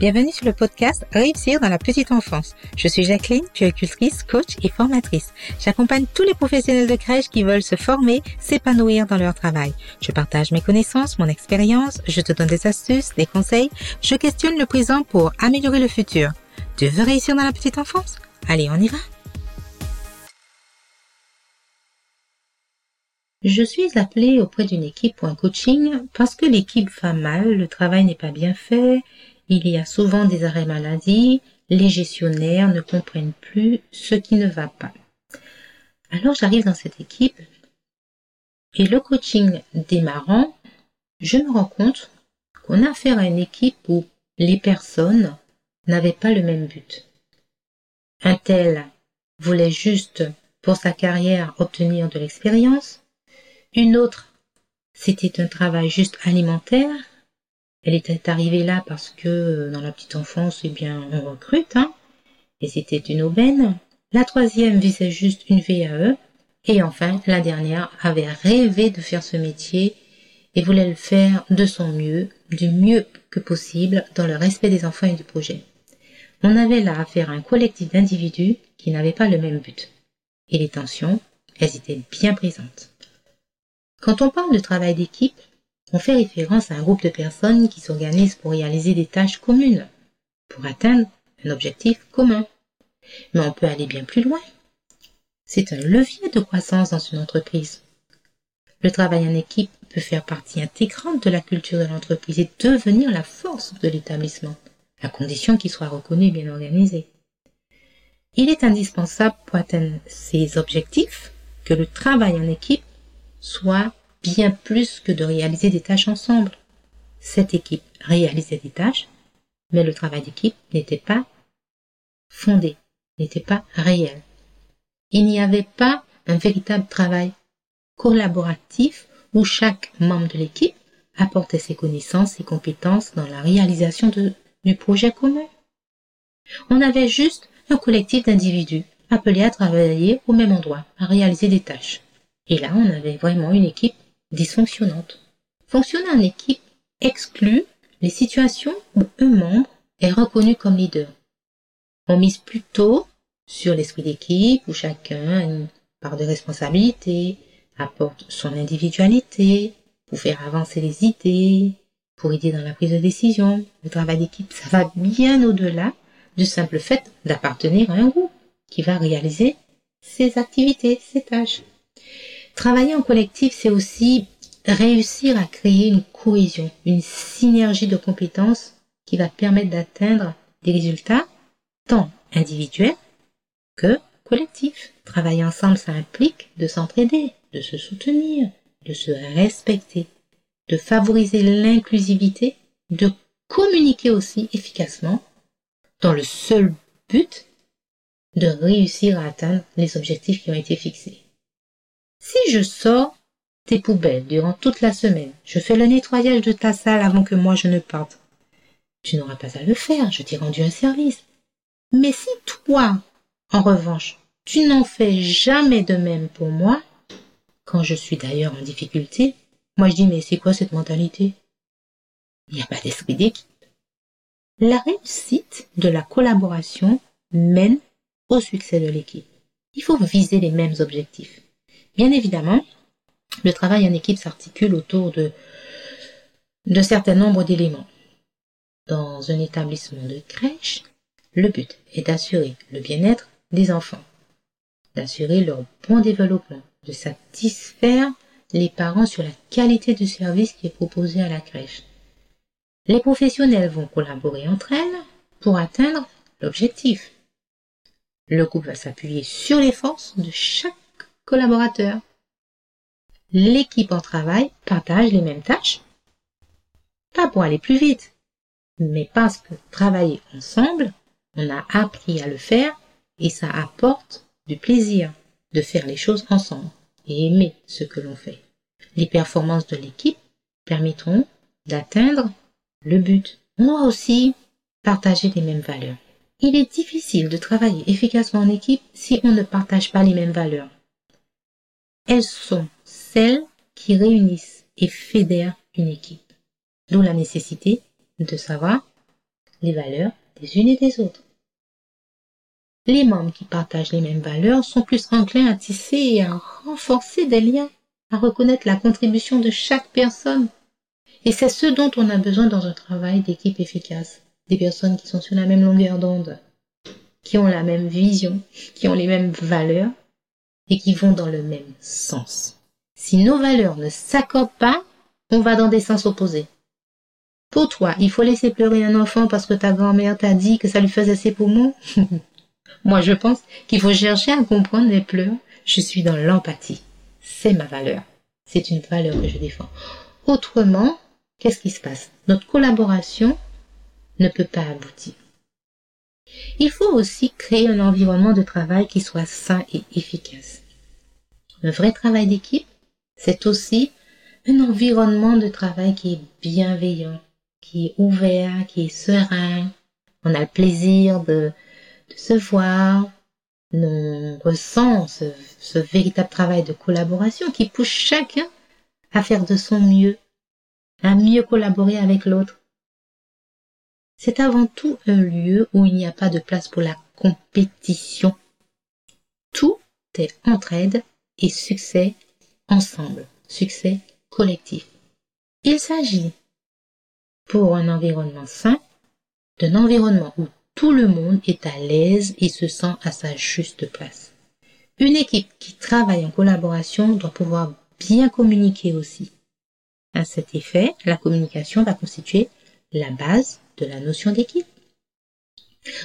Bienvenue sur le podcast Réussir dans la petite enfance. Je suis Jacqueline, puéricultrice, coach et formatrice. J'accompagne tous les professionnels de crèche qui veulent se former, s'épanouir dans leur travail. Je partage mes connaissances, mon expérience, je te donne des astuces, des conseils, je questionne le présent pour améliorer le futur. Tu veux réussir dans la petite enfance? Allez, on y va Je suis appelée auprès d'une équipe pour un coaching parce que l'équipe va mal, le travail n'est pas bien fait, il y a souvent des arrêts maladie, les gestionnaires ne comprennent plus ce qui ne va pas. Alors j'arrive dans cette équipe et le coaching démarrant, je me rends compte qu'on a affaire à une équipe où les personnes n'avaient pas le même but. Un tel voulait juste pour sa carrière obtenir de l'expérience, une autre, c'était un travail juste alimentaire. Elle était arrivée là parce que euh, dans la petite enfance, eh bien, on recrute, hein. Et c'était une aubaine. La troisième visait juste une VAE. Et enfin, la dernière avait rêvé de faire ce métier et voulait le faire de son mieux, du mieux que possible, dans le respect des enfants et du projet. On avait là affaire à un collectif d'individus qui n'avaient pas le même but. Et les tensions, elles étaient bien présentes. Quand on parle de travail d'équipe, on fait référence à un groupe de personnes qui s'organisent pour réaliser des tâches communes, pour atteindre un objectif commun. Mais on peut aller bien plus loin. C'est un levier de croissance dans une entreprise. Le travail en équipe peut faire partie intégrante de la culture de l'entreprise et devenir la force de l'établissement, à condition qu'il soit reconnu et bien organisé. Il est indispensable pour atteindre ces objectifs que le travail en équipe soit bien plus que de réaliser des tâches ensemble. Cette équipe réalisait des tâches, mais le travail d'équipe n'était pas fondé, n'était pas réel. Il n'y avait pas un véritable travail collaboratif où chaque membre de l'équipe apportait ses connaissances et compétences dans la réalisation du projet commun. On avait juste un collectif d'individus appelés à travailler au même endroit, à réaliser des tâches. Et là, on avait vraiment une équipe dysfonctionnante. Fonctionner en équipe exclut les situations où un membre est reconnu comme leader. On mise plutôt sur l'esprit d'équipe où chacun a une part de responsabilité, apporte son individualité pour faire avancer les idées, pour aider dans la prise de décision. Le travail d'équipe, ça va bien au-delà du simple fait d'appartenir à un groupe qui va réaliser ses activités, ses tâches. Travailler en collectif, c'est aussi réussir à créer une cohésion, une synergie de compétences qui va permettre d'atteindre des résultats tant individuels que collectifs. Travailler ensemble, ça implique de s'entraider, de se soutenir, de se respecter, de favoriser l'inclusivité, de communiquer aussi efficacement dans le seul but de réussir à atteindre les objectifs qui ont été fixés. Si je sors tes poubelles durant toute la semaine, je fais le nettoyage de ta salle avant que moi je ne parte, tu n'auras pas à le faire, je t'ai rendu un service. Mais si toi, en revanche, tu n'en fais jamais de même pour moi, quand je suis d'ailleurs en difficulté, moi je dis mais c'est quoi cette mentalité? Il n'y a pas d'esprit d'équipe. La réussite de la collaboration mène au succès de l'équipe. Il faut viser les mêmes objectifs. Bien évidemment, le travail en équipe s'articule autour de, de certain nombre d'éléments. Dans un établissement de crèche, le but est d'assurer le bien-être des enfants, d'assurer leur bon développement, de satisfaire les parents sur la qualité du service qui est proposé à la crèche. Les professionnels vont collaborer entre elles pour atteindre l'objectif. Le groupe va s'appuyer sur les forces de chaque collaborateurs. L'équipe en travail partage les mêmes tâches. Pas pour aller plus vite, mais parce que travailler ensemble, on a appris à le faire et ça apporte du plaisir de faire les choses ensemble et aimer ce que l'on fait. Les performances de l'équipe permettront d'atteindre le but. On doit aussi partager les mêmes valeurs. Il est difficile de travailler efficacement en équipe si on ne partage pas les mêmes valeurs. Elles sont celles qui réunissent et fédèrent une équipe. D'où la nécessité de savoir les valeurs des unes et des autres. Les membres qui partagent les mêmes valeurs sont plus enclins à tisser et à renforcer des liens, à reconnaître la contribution de chaque personne. Et c'est ce dont on a besoin dans un travail d'équipe efficace. Des personnes qui sont sur la même longueur d'onde, qui ont la même vision, qui ont les mêmes valeurs et qui vont dans le même sens. Si nos valeurs ne s'accordent pas, on va dans des sens opposés. Pour toi, il faut laisser pleurer un enfant parce que ta grand-mère t'a dit que ça lui faisait ses poumons? Moi, je pense qu'il faut chercher à comprendre les pleurs. Je suis dans l'empathie. C'est ma valeur. C'est une valeur que je défends. Autrement, qu'est-ce qui se passe? Notre collaboration ne peut pas aboutir. Il faut aussi créer un environnement de travail qui soit sain et efficace. Le vrai travail d'équipe, c'est aussi un environnement de travail qui est bienveillant, qui est ouvert, qui est serein. On a le plaisir de, se voir. On ressent ce, véritable travail de collaboration qui pousse chacun à faire de son mieux, à mieux collaborer avec l'autre. C'est avant tout un lieu où il n'y a pas de place pour la compétition. Tout est entraide et succès ensemble, succès collectif. Il s'agit, pour un environnement sain, d'un environnement où tout le monde est à l'aise et se sent à sa juste place. Une équipe qui travaille en collaboration doit pouvoir bien communiquer aussi. À cet effet, la communication va constituer la base de la notion d'équipe.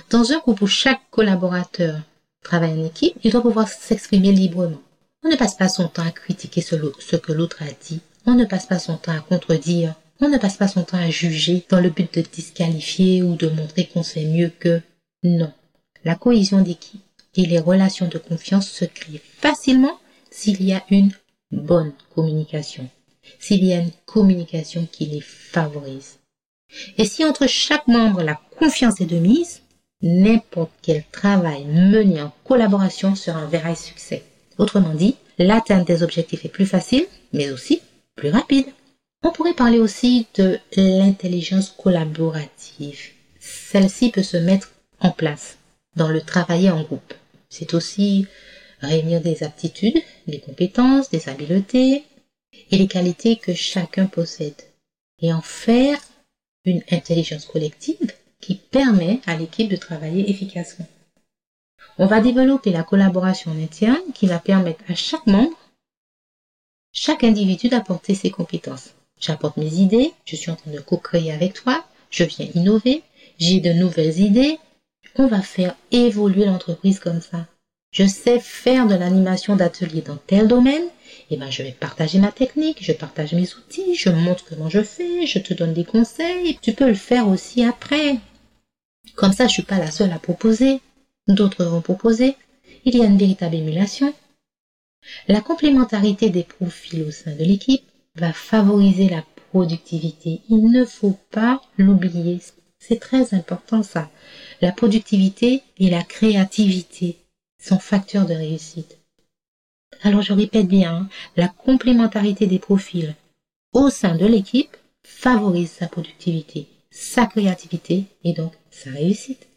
Dans un groupe où chaque collaborateur travaille en équipe, il doit pouvoir s'exprimer librement. On ne passe pas son temps à critiquer ce que l'autre a dit. On ne passe pas son temps à contredire. On ne passe pas son temps à juger dans le but de disqualifier ou de montrer qu'on sait mieux que non. La cohésion d'équipe et les relations de confiance se créent facilement s'il y a une bonne communication, s'il y a une communication qui les favorise. Et si entre chaque membre la confiance est de mise, n'importe quel travail mené en collaboration sera un vrai succès. Autrement dit, l'atteinte des objectifs est plus facile, mais aussi plus rapide. On pourrait parler aussi de l'intelligence collaborative. Celle-ci peut se mettre en place dans le travailler en groupe. C'est aussi réunir des aptitudes, des compétences, des habiletés et les qualités que chacun possède et en faire une intelligence collective qui permet à l'équipe de travailler efficacement. On va développer la collaboration interne qui va permettre à chaque membre, chaque individu d'apporter ses compétences. J'apporte mes idées, je suis en train de co-créer avec toi, je viens innover, j'ai de nouvelles idées, on va faire évoluer l'entreprise comme ça. Je sais faire de l'animation d'atelier dans tel domaine, et eh ben je vais partager ma technique, je partage mes outils, je montre comment je fais, je te donne des conseils, tu peux le faire aussi après. Comme ça, je suis pas la seule à proposer, d'autres vont proposer. Il y a une véritable émulation. La complémentarité des profils au sein de l'équipe va favoriser la productivité. Il ne faut pas l'oublier. C'est très important ça. La productivité et la créativité sont facteurs de réussite. Alors je répète bien, la complémentarité des profils au sein de l'équipe favorise sa productivité, sa créativité et donc sa réussite.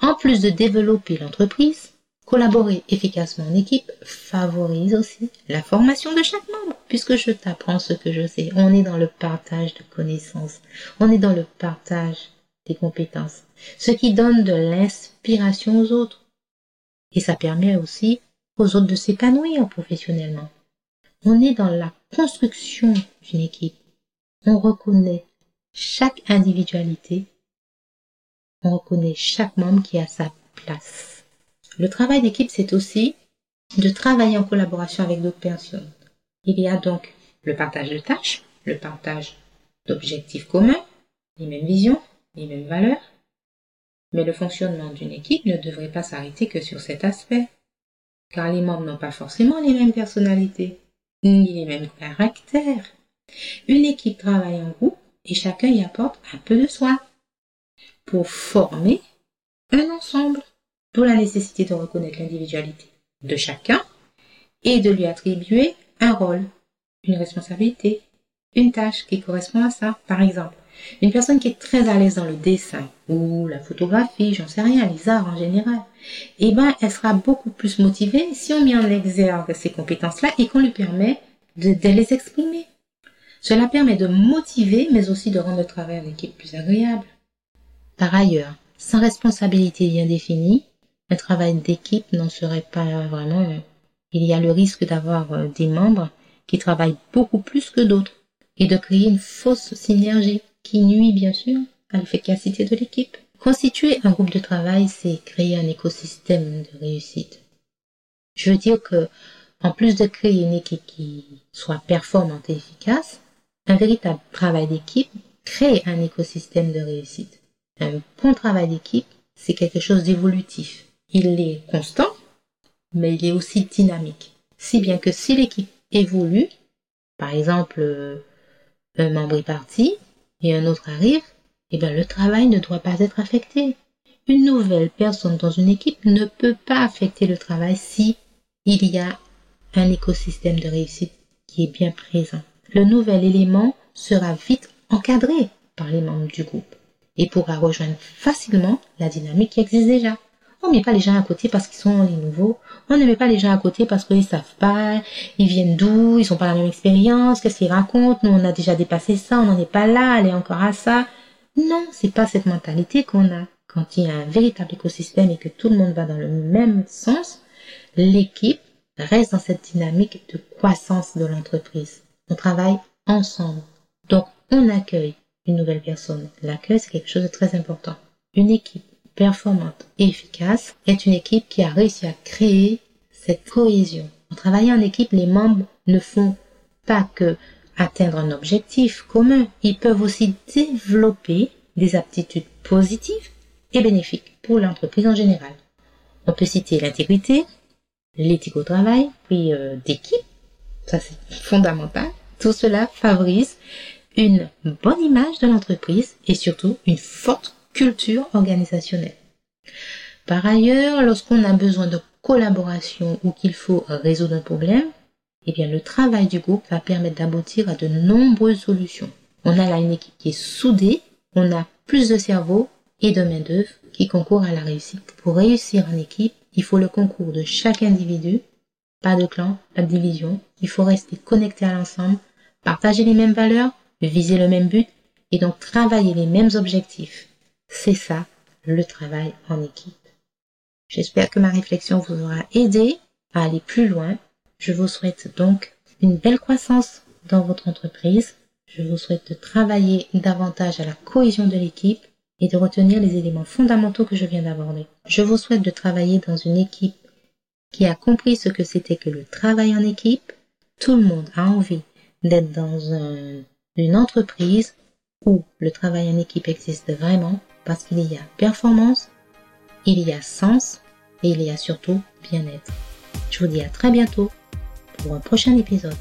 En plus de développer l'entreprise, Collaborer efficacement en équipe favorise aussi la formation de chaque membre, puisque je t'apprends ce que je sais. On est dans le partage de connaissances, on est dans le partage des compétences, ce qui donne de l'inspiration aux autres. Et ça permet aussi aux autres de s'épanouir professionnellement. On est dans la construction d'une équipe. On reconnaît chaque individualité. On reconnaît chaque membre qui a sa place. Le travail d'équipe, c'est aussi de travailler en collaboration avec d'autres personnes. Il y a donc le partage de tâches, le partage d'objectifs communs, les mêmes visions, les mêmes valeurs. Mais le fonctionnement d'une équipe ne devrait pas s'arrêter que sur cet aspect, car les membres n'ont pas forcément les mêmes personnalités, ni les mêmes caractères. Une équipe travaille en groupe et chacun y apporte un peu de soi pour former un ensemble. D'où la nécessité de reconnaître l'individualité de chacun et de lui attribuer un rôle, une responsabilité, une tâche qui correspond à ça. Par exemple, Une personne qui est très à l'aise dans le dessin ou la photographie, j'en sais rien, les arts en général, eh ben, elle sera beaucoup plus motivée si on met en exergue ces compétences-là et qu'on lui permet de, les exprimer. Cela permet de motiver, mais aussi de rendre le travail en équipe plus agréable. Par ailleurs, sans responsabilité bien définie, un travail d'équipe n'en serait pas vraiment. Il y a le risque d'avoir euh, des membres qui travaillent beaucoup plus que d'autres et de créer une fausse synergie qui nuit bien sûr à l'efficacité de l'équipe. Constituer un groupe de travail, c'est créer un écosystème de réussite. Je veux dire que, en plus de créer une équipe qui soit performante et efficace, un véritable travail d'équipe crée un écosystème de réussite. Un bon travail d'équipe, c'est quelque chose d'évolutif. Il est constant, mais il est aussi dynamique. Si bien que si l'équipe évolue, par exemple, euh, un membre est parti et un autre arrive, eh bien le travail ne doit pas être affecté. Une nouvelle personne dans une équipe ne peut pas affecter le travail si il y a un écosystème de réussite qui est bien présent. Le nouvel élément sera vite encadré par les membres du groupe et pourra rejoindre facilement la dynamique qui existe déjà. On met pas les gens à côté parce qu'ils sont les nouveaux. On ne met pas les gens à côté parce qu'ils savent pas, ils viennent d'où, ils sont pas la même expérience, qu'est-ce qu'ils racontent, nous on a déjà dépassé ça, on n'en est pas là, elle est encore à ça. Non, c'est pas cette mentalité qu'on a. Quand il y a un véritable écosystème et que tout le monde va dans le même sens, l'équipe reste dans cette dynamique de croissance de l'entreprise. On travaille ensemble. Donc, on accueille une nouvelle personne. L'accueil, c'est quelque chose de très important. Une équipe performante et efficace est une équipe qui a réussi à créer cette cohésion. En travaillant en équipe, les membres ne font pas que atteindre un objectif commun, ils peuvent aussi développer des aptitudes positives et bénéfiques pour l'entreprise en général. On peut citer l'intégrité, l'éthique au travail, puis euh, d'équipe, ça c'est fondamental. Tout cela favorise une bonne image de l'entreprise et surtout une forte culture organisationnelle. Par ailleurs, lorsqu'on a besoin de collaboration ou qu'il faut résoudre un problème, eh bien, le travail du groupe va permettre d'aboutir à de nombreuses solutions. On a là une équipe qui est soudée, on a plus de cerveau et de main-d'œuvre qui concourent à la réussite. Pour réussir en équipe, il faut le concours de chaque individu, pas de clan, pas de division. Il faut rester connecté à l'ensemble, partager les mêmes valeurs, viser le même but et donc travailler les mêmes objectifs. C'est ça, le travail en équipe. J'espère que ma réflexion vous aura aidé à aller plus loin. Je vous souhaite donc une belle croissance dans votre entreprise. Je vous souhaite de travailler davantage à la cohésion de l'équipe et de retenir les éléments fondamentaux que je viens d'aborder. Je vous souhaite de travailler dans une équipe qui a compris ce que c'était que le travail en équipe. Tout le monde a envie d'être dans une entreprise où le travail en équipe existe vraiment parce qu'il y a performance, il y a sens et il y a surtout bien-être. Je vous dis à très bientôt pour un prochain épisode.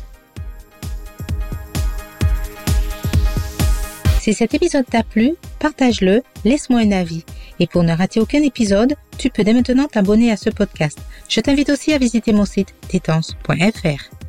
Si cet épisode t'a plu, partage-le, laisse-moi un avis. Et pour ne rater aucun épisode, tu peux dès maintenant t'abonner à ce podcast. Je t'invite aussi à visiter mon site titans.fr.